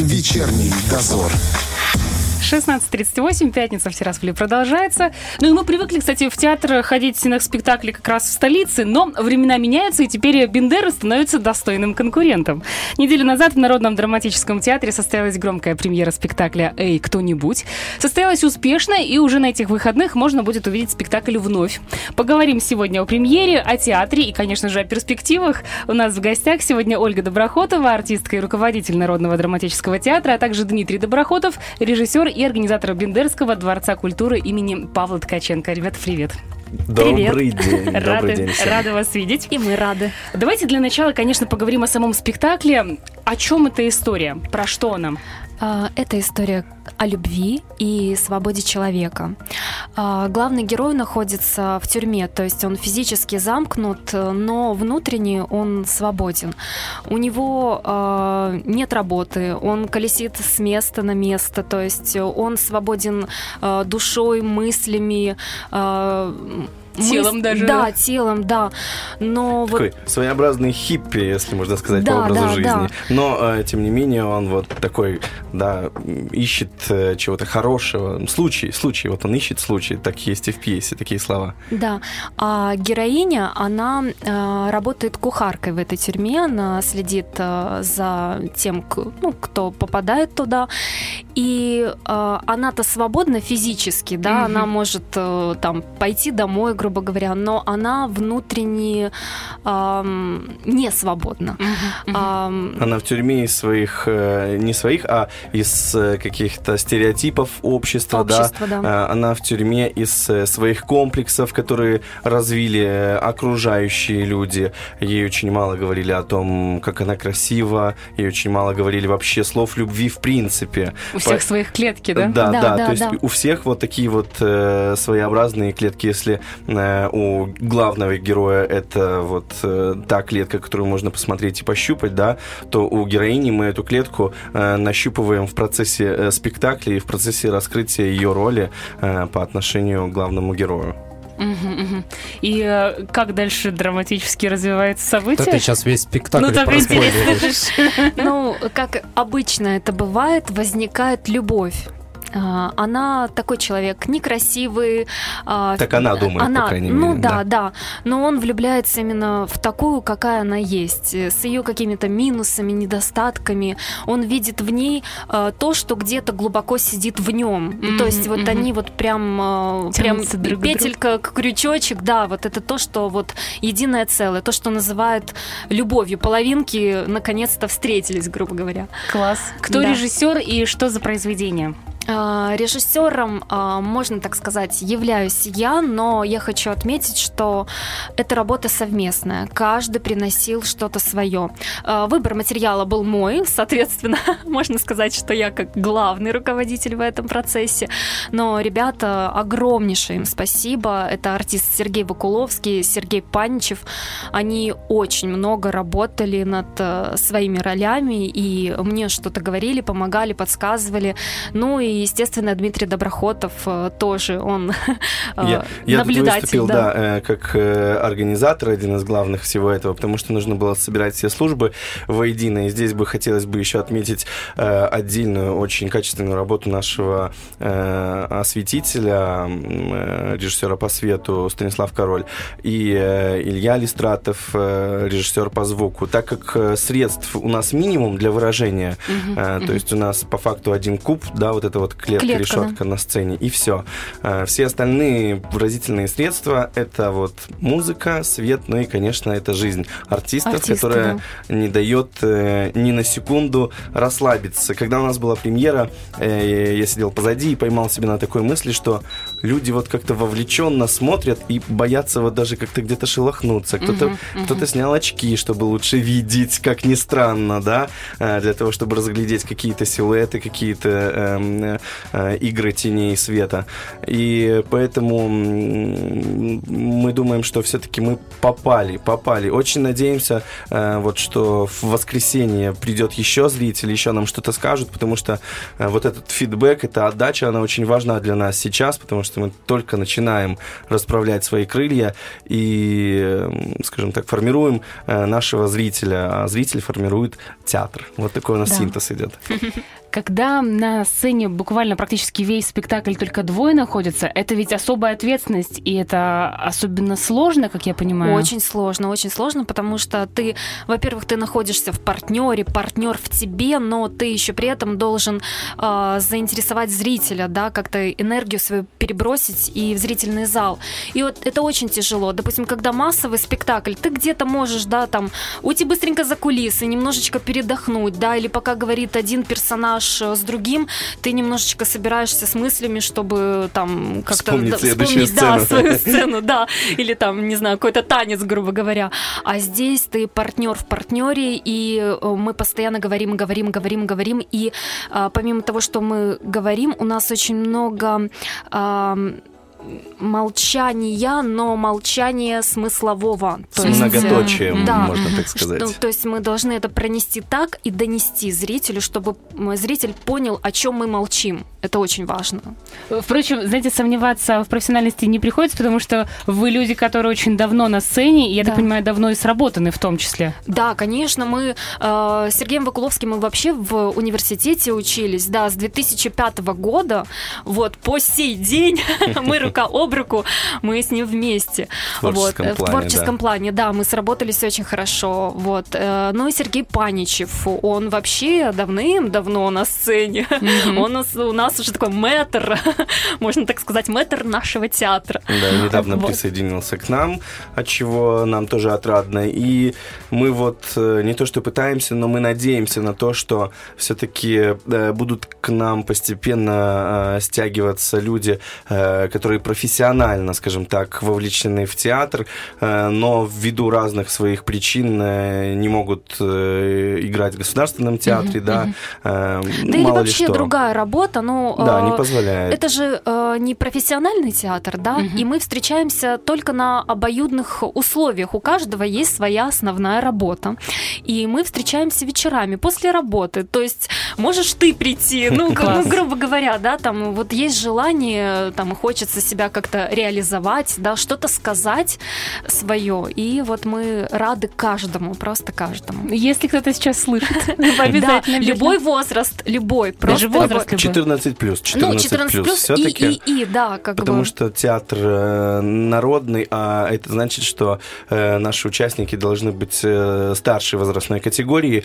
Вечерний дозор. 16.38, пятница в Тирасполе продолжается. Ну и мы привыкли, кстати, в театр ходить на спектакли как раз в столице, но времена меняются, и теперь Бендера становится достойным конкурентом. Неделю назад в Народном драматическом театре состоялась громкая премьера спектакля «Эй, кто-нибудь». Состоялась успешно, и уже на этих выходных можно будет увидеть спектакль вновь. Поговорим сегодня о премьере, о театре и, конечно же, о перспективах. У нас в гостях сегодня Ольга Доброхотова, артистка и руководитель Народного драматического театра, а также Дмитрий Доброхотов, режиссер и организатора Бендерского дворца культуры имени Павла Ткаченко. Ребята, привет. Добрый Привет. день. Рады, Добрый день всем. рады вас видеть. И мы рады. Давайте для начала, конечно, поговорим о самом спектакле. О чем эта история? Про что она? А, Это история о любви и свободе человека. А, Главный герой находится в тюрьме, то есть он физически замкнут, но внутренне он свободен. У него а, нет работы, он колесит с места на место, то есть он свободен душой, мыслями. Телом даже, Да, телом, да. Но вот Такой своеобразный хиппи, если можно сказать, Да, по образу да, жизни. да. Но, э, тем не менее, он вот такой, да, ищет э, чего-то хорошего. Случай, случай, вот он ищет случай. Так есть и в пьесе, такие слова. Да, а героиня, она э, работает кухаркой в этой тюрьме, она следит за тем, ну, кто попадает туда, и э, она-то свободна физически, да, Мгм. она может э, там пойти домой, грубо говоря, но она внутренне ам, не свободна. Ам, Она в тюрьме из своих, э, не своих, а из э, каких-то стереотипов общества, Общества, да. да. Э, Она в тюрьме из своих комплексов, которые развили окружающие люди. Ей очень мало говорили о том, как она красива, ей очень мало говорили вообще слов любви в принципе. У всех По- своих клетки, да? Да, да, Да, да, то есть да. у всех вот такие вот э, своеобразные клетки. Если э, у главного героя это вот э, та клетка, которую можно посмотреть и пощупать, да, то у героини мы эту клетку э, нащупываем в процессе э, спектакля и в процессе раскрытия ее роли э, по отношению к главному герою. И э, как дальше драматически развивается Да событие? ты сейчас весь спектакль ну, так интересно. Ну, как обычно это бывает, возникает любовь. А, Она такой человек некрасивый. а, Так она думает, она, по крайней ну мере, да, да. да, Но он влюбляется именно в такую, какая она есть, э, с ее какими-то минусами, недостатками. Он видит в ней э, то, что где-то глубоко сидит в нем. Мгм, То есть вот мгм. они вот прям, э, прям друг петелька, к крючочек, да, вот это то, что вот единое целое, то, что называют любовью. Половинки наконец-то встретились, грубо говоря. Класс. Кто Да. режиссер и что за произведение? А, Режиссером, а, можно так сказать, являюсь я, но я хочу отметить, что эта работа совместная. Каждый приносил что-то свое. А, Выбор материала был мой, соответственно, можно сказать, что я как главный руководитель в этом процессе. Но ребята, огромнейшее им спасибо. Это артист Сергей Вакуловский, Сергей Паничев. Они очень много работали над э, своими ролями и мне что-то говорили, помогали, подсказывали. Ну и, естественно, Дмитрий Доброхотов э, тоже, он э, Я, я наблюдатель. выступил, да. да, э, как организатор, один из главных всего этого, потому что нужно было собирать все службы воедино. И здесь бы хотелось бы еще отметить отдельную, очень качественную работу нашего осветителя, режиссера по свету Станислав Король и Илья Листратов, режиссер по звуку. Так как средств у нас минимум для выражения, мгм. то есть у нас по факту один куб, да, вот эта вот клетка, Клетка, решетка на сцене, и все. Все остальные выразительные средства это вот музыка, свет, ну и, конечно, это жизнь артистов, Артисты, которая не дает э, ни на секунду расслабиться. Когда у нас была премьера, э, я сидел позади и поймал себя на такой мысли, что люди вот как-то вовлеченно смотрят и боятся вот даже как-то где-то шелохнуться. Кто-то мгм. кто-то снял очки, чтобы лучше видеть, как ни странно, да, э, для того, чтобы разглядеть какие-то силуэты, какие-то эм, э, игры теней и света. И поэтому мы думаем, что все-таки мы попали, попали. Очень надеемся, э, вот, что в воскресенье придет еще зритель, еще нам что-то скажут, потому что э, вот этот фидбэк, эта отдача, она очень важна для нас сейчас, потому что мы только начинаем расправлять свои крылья и, скажем так, формируем нашего зрителя, а зритель формирует театр. Вот такой у нас да. синтез идет. Когда на сцене буквально практически весь спектакль только двое находятся, это ведь особая ответственность, и это особенно сложно, как я понимаю. Очень сложно, очень сложно, потому что ты, во-первых, ты находишься в партнере, партнер в тебе, но ты еще при этом должен э, заинтересовать зрителя, да, как-то энергию свою перебросить и в зрительный зал. И вот это очень тяжело. Допустим, когда массовый спектакль, ты где-то можешь, да, там, уйти быстренько за кулисы, немножечко передохнуть, да, или пока говорит один персонаж, персонаж э, с другим, ты немножечко собираешься с мыслями, чтобы там как-то вспомнить, да, вспомнить да, свою сцену, да, или там, не знаю, какой-то танец, грубо говоря. А здесь ты партнер в партнере, и э, мы постоянно говорим, говорим, говорим, говорим, и а, помимо того, что мы говорим, у нас очень много а, молчания, но молчание смыслового. То есть, Многоточием, да, можно так сказать. Что, то есть мы должны это пронести так и донести зрителю, чтобы зритель понял, о чем мы молчим. Это очень важно. Впрочем, знаете, сомневаться в профессиональности не приходится, потому что вы люди, которые очень давно на сцене, и, я да. так понимаю, давно и сработаны в том числе. Да, конечно, мы э, с Сергеем Вакуловским мы вообще в университете учились, да, с 2005 года, вот, по сей день мы рука об руку, мы с ним вместе. В творческом, вот, плане, в творческом да. плане, да, мы сработались очень хорошо. Вот. Э, ну и Сергей Паничев, он вообще давным-давно на сцене. Mm-hmm. Он у нас уже такой мэтр, можно так сказать, мэтр нашего театра. Да, недавно вот. присоединился к нам, от чего нам тоже отрадно. И мы вот э, не то что пытаемся, но мы надеемся на то, что все-таки э, будут к нам постепенно стягиваться люди, которые которые профессионально, скажем так, вовлечены в театр, э, но ввиду разных своих причин э, не могут э, играть в государственном театре, да. Да или вообще другая работа, ну... Да, не позволяет. Это же не профессиональный театр, да, и мы встречаемся только на обоюдных условиях. У каждого есть своя основная работа. И мы встречаемся вечерами после работы. То есть можешь ты прийти, ну, ну грубо говоря, да, там вот есть желание, там хочется себя как-то реализовать, да, что-то сказать свое. И вот мы рады каждому, просто каждому. Если кто-то сейчас слышит, обязательно. Любой возраст, любой. Просто возраст 14 плюс. 14 ну, плюс. Все-таки. И, и, да, как Потому что театр э, народный, а это значит, что э, наши участники должны быть э, старшей возрастной категории,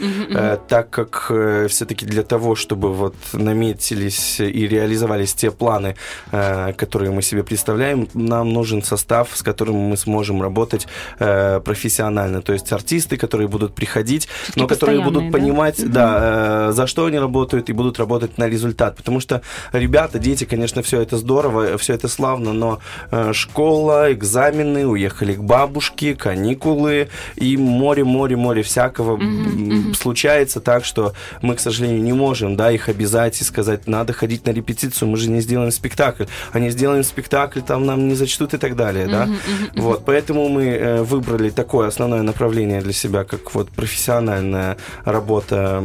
так как все-таки для того, чтобы вот наметились и реализовались те планы, которые мы себе представляем, нам нужен состав, с которым мы сможем работать профессионально. То есть артисты, которые будут приходить, но которые будут да? понимать, да, э, за что они работают и будут работать на результат. Потому что ребята, дети, конечно, все это здорово, все это славно, но э, школа, экзамены, уехали к бабушке, каникулы и море, море, море всякого случается так, что мы, к сожалению, не можем, да, их обязать и сказать, надо ходить на репетицию, мы же не сделаем спектакль, а не сделаем спектакль там нам не зачтут и так далее, да. Вот, поэтому мы э, выбрали такое основное направление для себя, как вот профессиональная работа,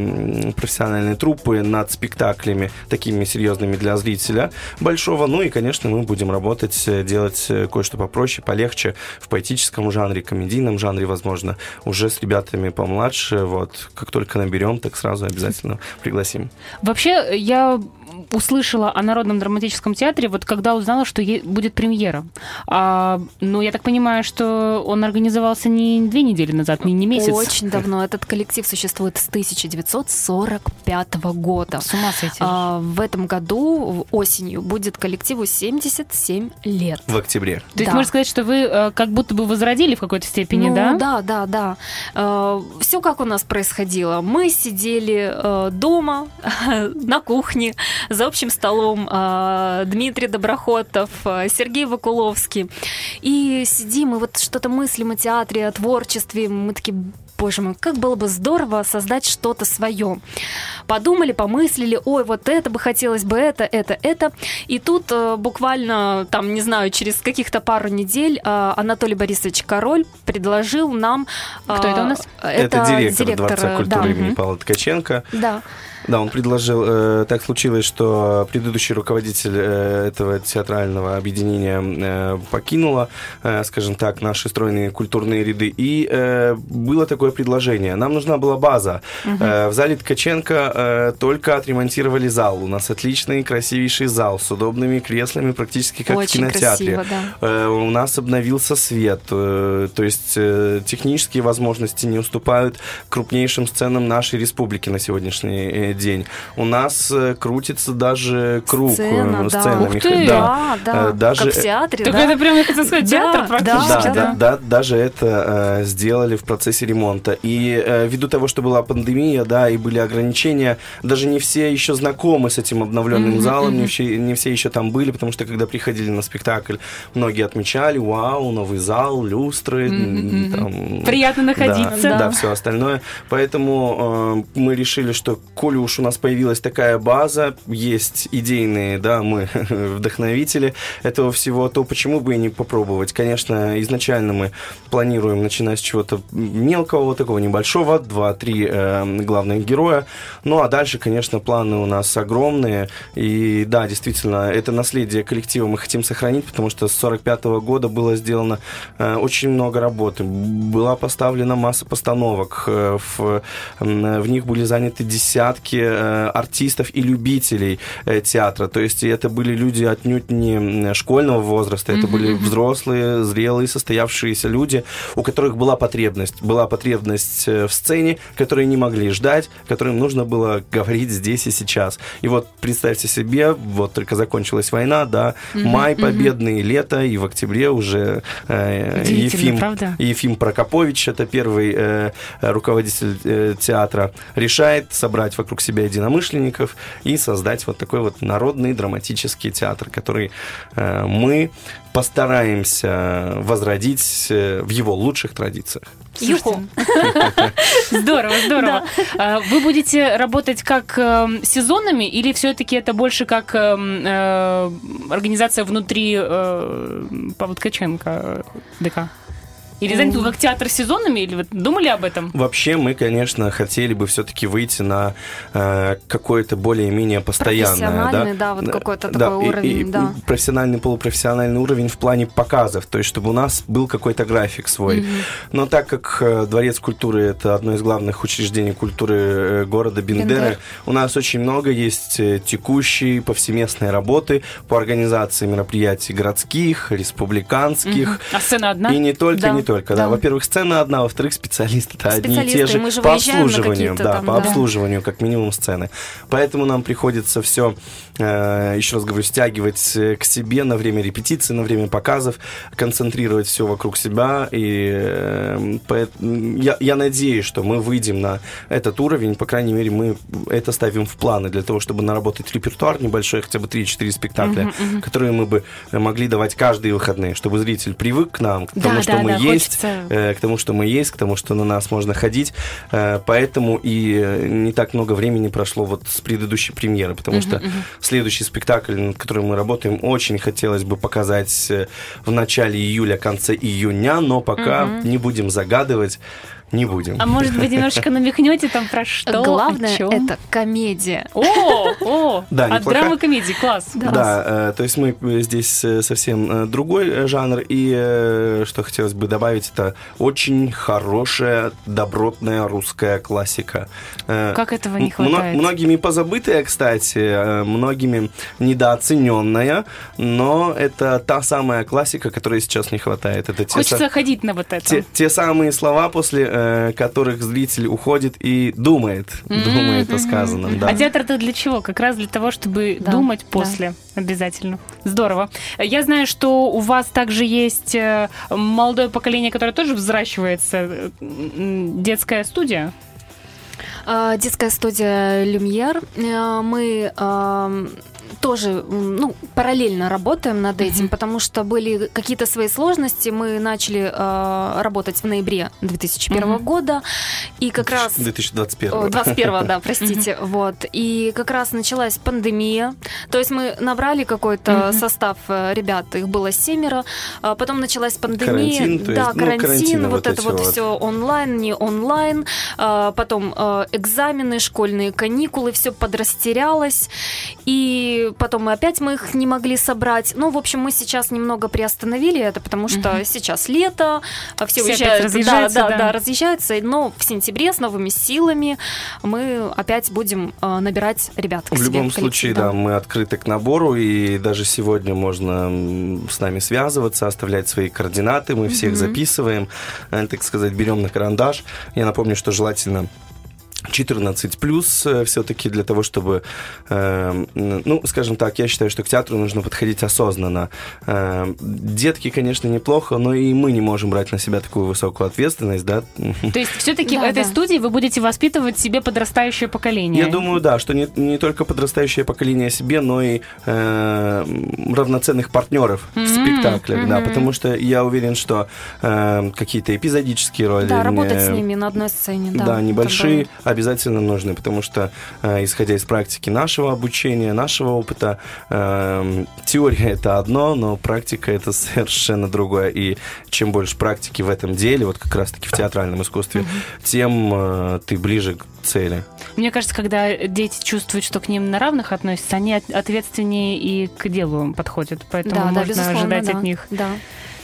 профессиональные труппы над спектаклями, такими серьезными для зрителя большого. Ну и, конечно, мы будем работать, э, делать э, кое-что попроще, полегче, в поэтическом жанре, комедийном жанре, возможно, уже с ребятами помладше. Вот, как только наберем, так сразу обязательно пригласим. Вообще, я услышала о Народном драматическом театре, вот когда узнала, что будет премьера. А, ну, я так понимаю, что он организовался не две недели назад, не, не месяц. Очень давно. Этот коллектив существует с 1945 года. С ума сойти. А, в этом году, осенью, будет коллективу 77 лет. В октябре. То есть да. можно сказать, что вы э, как будто бы возродили в какой-то степени, ну, да? Да, да, да. Э, Все как у нас происходило. Мы сидели э, дома, на кухне, за общим столом э, Дмитрий Доброхотов, э, Сергей Вакуловский. И сидим, и вот что-то мыслим о театре, о творчестве. Мы такие, боже мой, как было бы здорово создать что-то свое. Подумали, помыслили, ой, вот это бы хотелось бы, это, это, это. И тут э, буквально, там, не знаю, через каких-то пару недель э, Анатолий Борисович Король предложил нам... э, Кто это у нас? Это, директор, Дворца э, культуры да, имени. Павла Ткаченко. Да. Да, он предложил, э, так случилось, что предыдущий руководитель э, этого театрального объединения э, покинула, э, скажем так, наши стройные культурные ряды, и э, было такое предложение. Нам нужна была база. Э, в зале Ткаченко э, только отремонтировали зал. У нас отличный, красивейший зал с удобными креслами, практически как в Очень кинотеатре. красиво, да. Э, У нас обновился свет, э, то есть э, технические возможности не уступают крупнейшим сценам нашей республики на сегодняшний э, день. У нас э, крутится даже круг Сцена, э, да. сцена, Ух Миха- ты! Да, да, Э, даже- как в театре, Так да. это прям, я хотела сказать, Да, театр да, практически. да, да. да, да, даже это э, сделали в процессе ремонта. И э, ввиду того, что была пандемия, да, и были ограничения, даже не все еще знакомы с этим обновленным Мгм, залом, не мгм. все, не все еще там были, потому что когда приходили на спектакль, многие отмечали, вау, новый зал, люстры, мгм. там, Приятно да, находиться. Да, Да. все остальное. Поэтому э, мы решили, что коли уж у нас появилась такая база, есть идейные, да, мы вдохновители этого всего, то почему бы и не попробовать? Конечно, изначально мы планируем начинать с чего-то мелкого, вот такого небольшого, два-три э, главных героя. Ну а дальше, конечно, планы у нас огромные. И да, действительно, это наследие коллектива мы хотим сохранить, потому что с 45 года было сделано э, очень много работы. Была поставлена масса постановок. э, в, м, в них были заняты десятки э, артистов и любителей э, театра. То есть это были люди отнюдь не школьного возраста, это были взрослые, зрелые, состоявшиеся люди, у которых была потребность. Была потребность э, в сцене, которые не могли ждать, которым нужно было говорить здесь и сейчас. И вот представьте себе, вот только закончилась война, да, май победный, лето, и в октябре уже э, Ефим, правда? Ефим Прокопович, это первый э, руководитель э, театра, решает собрать вокруг себя единомышленников и создать вот такой вот народный драматический театр, который э, мы постараемся возродить э, в его лучших традициях. Юху. Здорово, здорово. А, Вы будете работать как эм, сезонами или все-таки это больше как эм, э, организация внутри Павла Ткаченко э, ДК? Или знаете, как театр сезонами? Или вы думали об этом? Вообще мы, конечно, хотели бы все-таки выйти на э, какое-то более-менее постоянное, да, Профессиональный, да, вот какой-то Да, такой и- уровень, и да. профессиональный, полупрофессиональный уровень в плане показов, то есть чтобы у нас был какой-то график свой. Но так как э, Дворец культуры это одно из главных учреждений культуры э, города Бендеры, Бендер. у нас очень много есть э, текущей повсеместной работы по организации мероприятий городских, республиканских. Мгм. А сцена одна? И не только, Да, не только. Да. да. Во-первых, сцена одна, во-вторых, специалисты-то одни и те Специалисты, же мы же по обслуживанию, да, там, по да. обслуживанию, как минимум сцены. Поэтому нам приходится все, еще раз говорю, стягивать э, к себе на время репетиции, на время показов, концентрировать все вокруг себя. И э, я, я надеюсь, что мы выйдем на этот уровень, по крайней мере, мы это ставим в планы для того, чтобы наработать репертуар небольшой, хотя бы 3-4 спектакля, мгм. которые мы бы э, могли давать каждые выходные, чтобы зритель привык к нам, к Да, тому, да, что мы да, есть, э, к тому, что мы есть, к тому, что на нас можно ходить. Э, Поэтому и э, не так много времени прошло вот с предыдущей премьеры, потому что следующий спектакль, над которым мы работаем, очень хотелось бы показать в начале июля, конце июня, но пока не будем загадывать, не будем. А может быть, немножко намекнете там про что? Главное это комедия. О, о, Да, от неплохая. драмы комедии, класс. Да, э, то есть мы э, здесь э, совсем э, другой жанр, и э, что хотелось бы добавить, это очень хорошая, добротная русская классика. Э, Как этого не мно- хватает? многими позабытая, кстати, многими недооцененная, но это та самая классика, которой сейчас не хватает. Это те, Хочется ходить на вот это. те, те самые слова, после э, которых зритель уходит и думает, думает о сказанном. Да. А театр-то для чего? Как раз для того, чтобы Да, думать да. после. Обязательно. Здорово. Я знаю, что у вас также есть э, молодое поколение, которое тоже взращивается. э, Детская студия. А, Детская студия «Люмьер». Мы тоже, ну, параллельно работаем над этим, потому что были какие-то свои сложности. Мы начали э, работать в ноябре 2001 Мгм. года, и как раз... 2021. О, 21 да, простите. Вот. И как раз началась пандемия. То есть мы набрали какой-то Мгм. состав э, ребят, их было семеро. А Потом началась пандемия. Карантин, да, есть, ну, карантин, вот это вот вот. все онлайн, не онлайн. А, Потом э, экзамены, школьные каникулы, все подрастерялось. И потом мы опять мы их не могли собрать. Ну, в общем, мы сейчас немного приостановили это, потому что Мгм. сейчас лето, а все, Все опять уезжают, разъезжаются, да, да, да. да, разъезжаются. Но в сентябре с новыми силами мы опять будем э, набирать ребят. к В себе любом в случае, да, мы открыты к набору, и даже сегодня можно с нами связываться, оставлять свои координаты, мы всех Мгм. записываем, э, так сказать, берем на карандаш. Я напомню, что желательно 14 плюс все-таки для того, чтобы, э, ну, скажем так, я считаю, что к театру нужно подходить осознанно. Э, детки, конечно, неплохо, но и мы не можем брать на себя такую высокую ответственность, да. То есть все-таки в Да, этой да. студии вы будете воспитывать себе подрастающее поколение. Я думаю, да, что не, не только подрастающее поколение себе, но и э, равноценных партнеров в Мгм, спектаклях, да, мгм. потому что я уверен, что э, какие-то эпизодические роли, Да, работать э, с ними на одной сцене. Да, да, небольшие, было. Обязательно нужны, потому что, э, исходя из практики нашего обучения, нашего опыта, э, теория это одно, но практика это совершенно другое. И чем больше практики в этом деле, вот как раз-таки в театральном искусстве, тем э, ты ближе к цели. Мне кажется, когда дети чувствуют, что к ним на равных относятся, они от- ответственнее и к делу подходят. Поэтому Да, да, можно безусловно, ожидать да. от них. Да.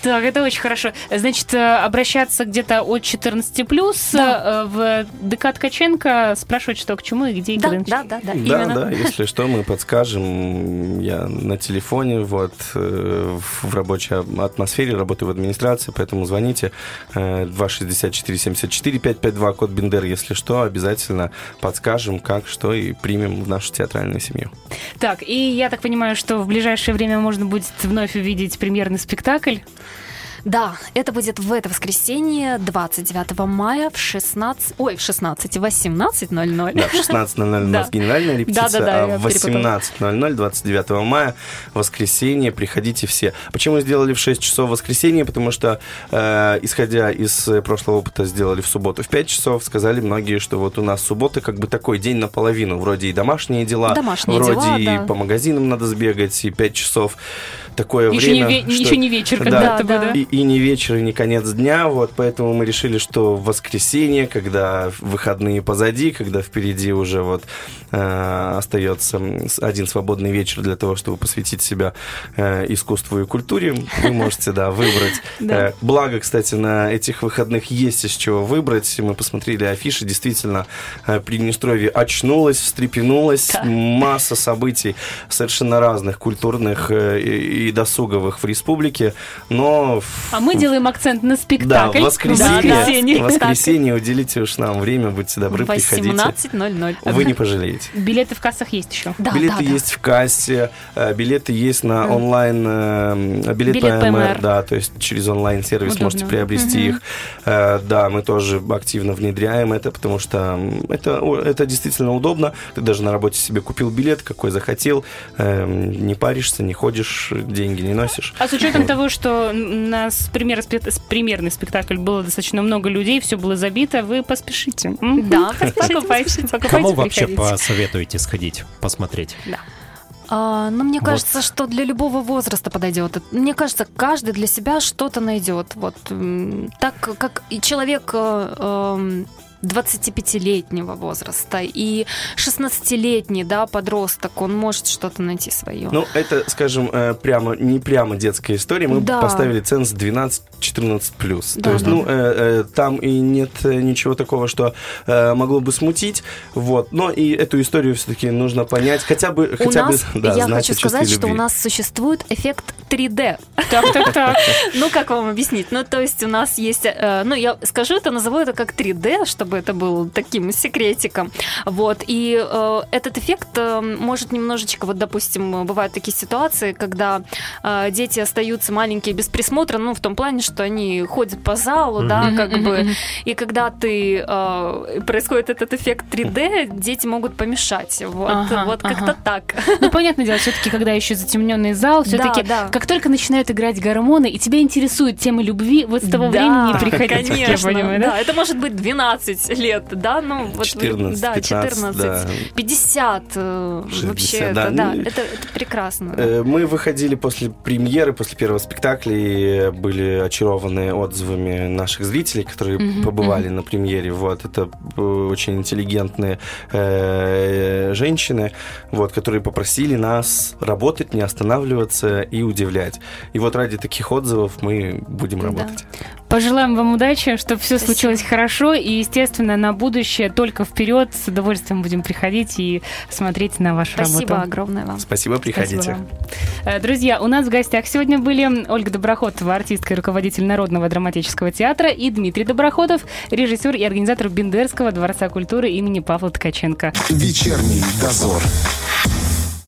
Так, это очень хорошо. Значит, э, обращаться где-то от 14 плюс Да. э, в ДК Ткаченко, спрашивать, что к чему и где и Да, когда да, да, да, Да, именно. да, если что, мы подскажем. Я на телефоне, вот, э, в рабочей атмосфере, работаю в администрации, поэтому звоните. э, 264-74-552, код Бендер, если что, обязательно подскажем, как, что и примем в нашу театральную семью. Так, и я так понимаю, что в ближайшее время можно будет вновь увидеть премьерный спектакль. Да, это будет в это воскресенье, 29 мая в 16... Ой, в 16, 18.00. Да, в 16.00 у нас генеральная репетиция, а в 18.00, 29 мая, воскресенье, приходите все. Почему сделали в 6 часов воскресенье? Потому что, э, исходя из э, прошлого опыта, сделали в субботу в 5 часов, сказали многие, что вот у нас суббота как бы такой день наполовину, вроде и домашние дела, Домашние вроде дела, и да. по магазинам надо сбегать, и 5 часов такое Еще, время. не, ве- что- еще не вечер, Да. когда Да, это да. будет. и, и не вечер, и не конец дня, вот поэтому мы решили, что в воскресенье, когда выходные позади, когда впереди уже вот э, остается один свободный вечер для того, чтобы посвятить себя э, искусству и культуре, вы можете, да, выбрать. Э, Благо, кстати, на этих выходных есть из чего выбрать. Мы посмотрели афиши, действительно, э, Приднестровье очнулось, встрепенулось, масса событий совершенно разных, культурных э, и, и досуговых в республике, но... А мы делаем акцент на да, спектакль. в воскресенье, Да, воскресенье. в воскресенье уделите уж нам время, будьте добры, приходите. 18.00. Вы не пожалеете. Билеты в кассах есть еще. Да, билеты да, да. есть в кассе, э, билеты есть на онлайн, э, билет, Билет ПМР, ПМР. да, то есть через онлайн-сервис Удобно. можете приобрести их. Э, Да, мы тоже активно внедряем это, потому что это, это действительно удобно. Ты даже на работе себе купил билет, какой захотел, э, не паришься, не ходишь, деньги не носишь. А с учетом Вот. того, что у нас с- премьерный спектакль было достаточно много людей, все было забито, вы поспешите. Да, поспешите, покупайте, покупайте, Кому вообще приходите. посоветуете сходить, посмотреть? А, ну, мне Вот. кажется, что для любого возраста подойдет. Мне кажется, каждый для себя что-то найдет. Вот так как и человек э, эм, 25-летнего возраста и 16-летний, да, подросток, он может что-то найти свое. Ну, это, скажем, э, прямо не прямо детская история. Мы Да. поставили ценз 12-14 плюс. Да, То есть, да. ну, э, э, там и нет ничего такого, что э, могло бы смутить. Вот. Но и эту историю все-таки нужно понять. Хотя бы, у хотя нас, бы, да, я хочу сказать, что у нас существует эффект 3D. Так, так, так. Ну, как вам объяснить? Ну, то есть у нас есть, ну, я скажу это, назову это как 3D, чтобы чтобы это был таким секретиком. Вот. И э, этот эффект э, может немножечко, вот, допустим, бывают такие ситуации, когда э, дети остаются маленькие без присмотра, ну, в том плане, что они ходят по залу, mm-hmm. да, как mm-hmm. бы, и когда ты, э, происходит этот эффект 3D, дети могут помешать. Вот, ага, вот ага. как-то так. Ну, понятное дело, все-таки, когда еще затемненный зал, все-таки, да, да. как только начинают играть гормоны, и тебя интересует тема любви, вот с того да, времени приходить, конечно, я понимаю, да? да? Это может быть 12 лет, да, ну, вот, 14, да, 14, да. 50, 60, э, вообще, да, это, да, ну, это, это прекрасно. Э, мы выходили после премьеры, после первого спектакля, и были очарованы отзывами наших зрителей, которые mm-hmm, побывали mm-hmm. на премьере, вот, это э, очень интеллигентные э, женщины, вот, которые попросили нас работать, не останавливаться и удивлять. И вот ради таких отзывов мы будем работать. Да. Пожелаем вам удачи, чтобы все Спасибо. случилось хорошо. И, естественно, на будущее только вперед. С удовольствием будем приходить и смотреть на вашу Спасибо работу. Спасибо огромное вам. Спасибо, приходите. Спасибо э, Друзья, у нас в гостях сегодня были Ольга Доброходова, артистка и руководитель Народного драматического театра, и Дмитрий Доброходов, режиссер и организатор Бендерского дворца культуры имени Павла Ткаченко. Вечерний дозор.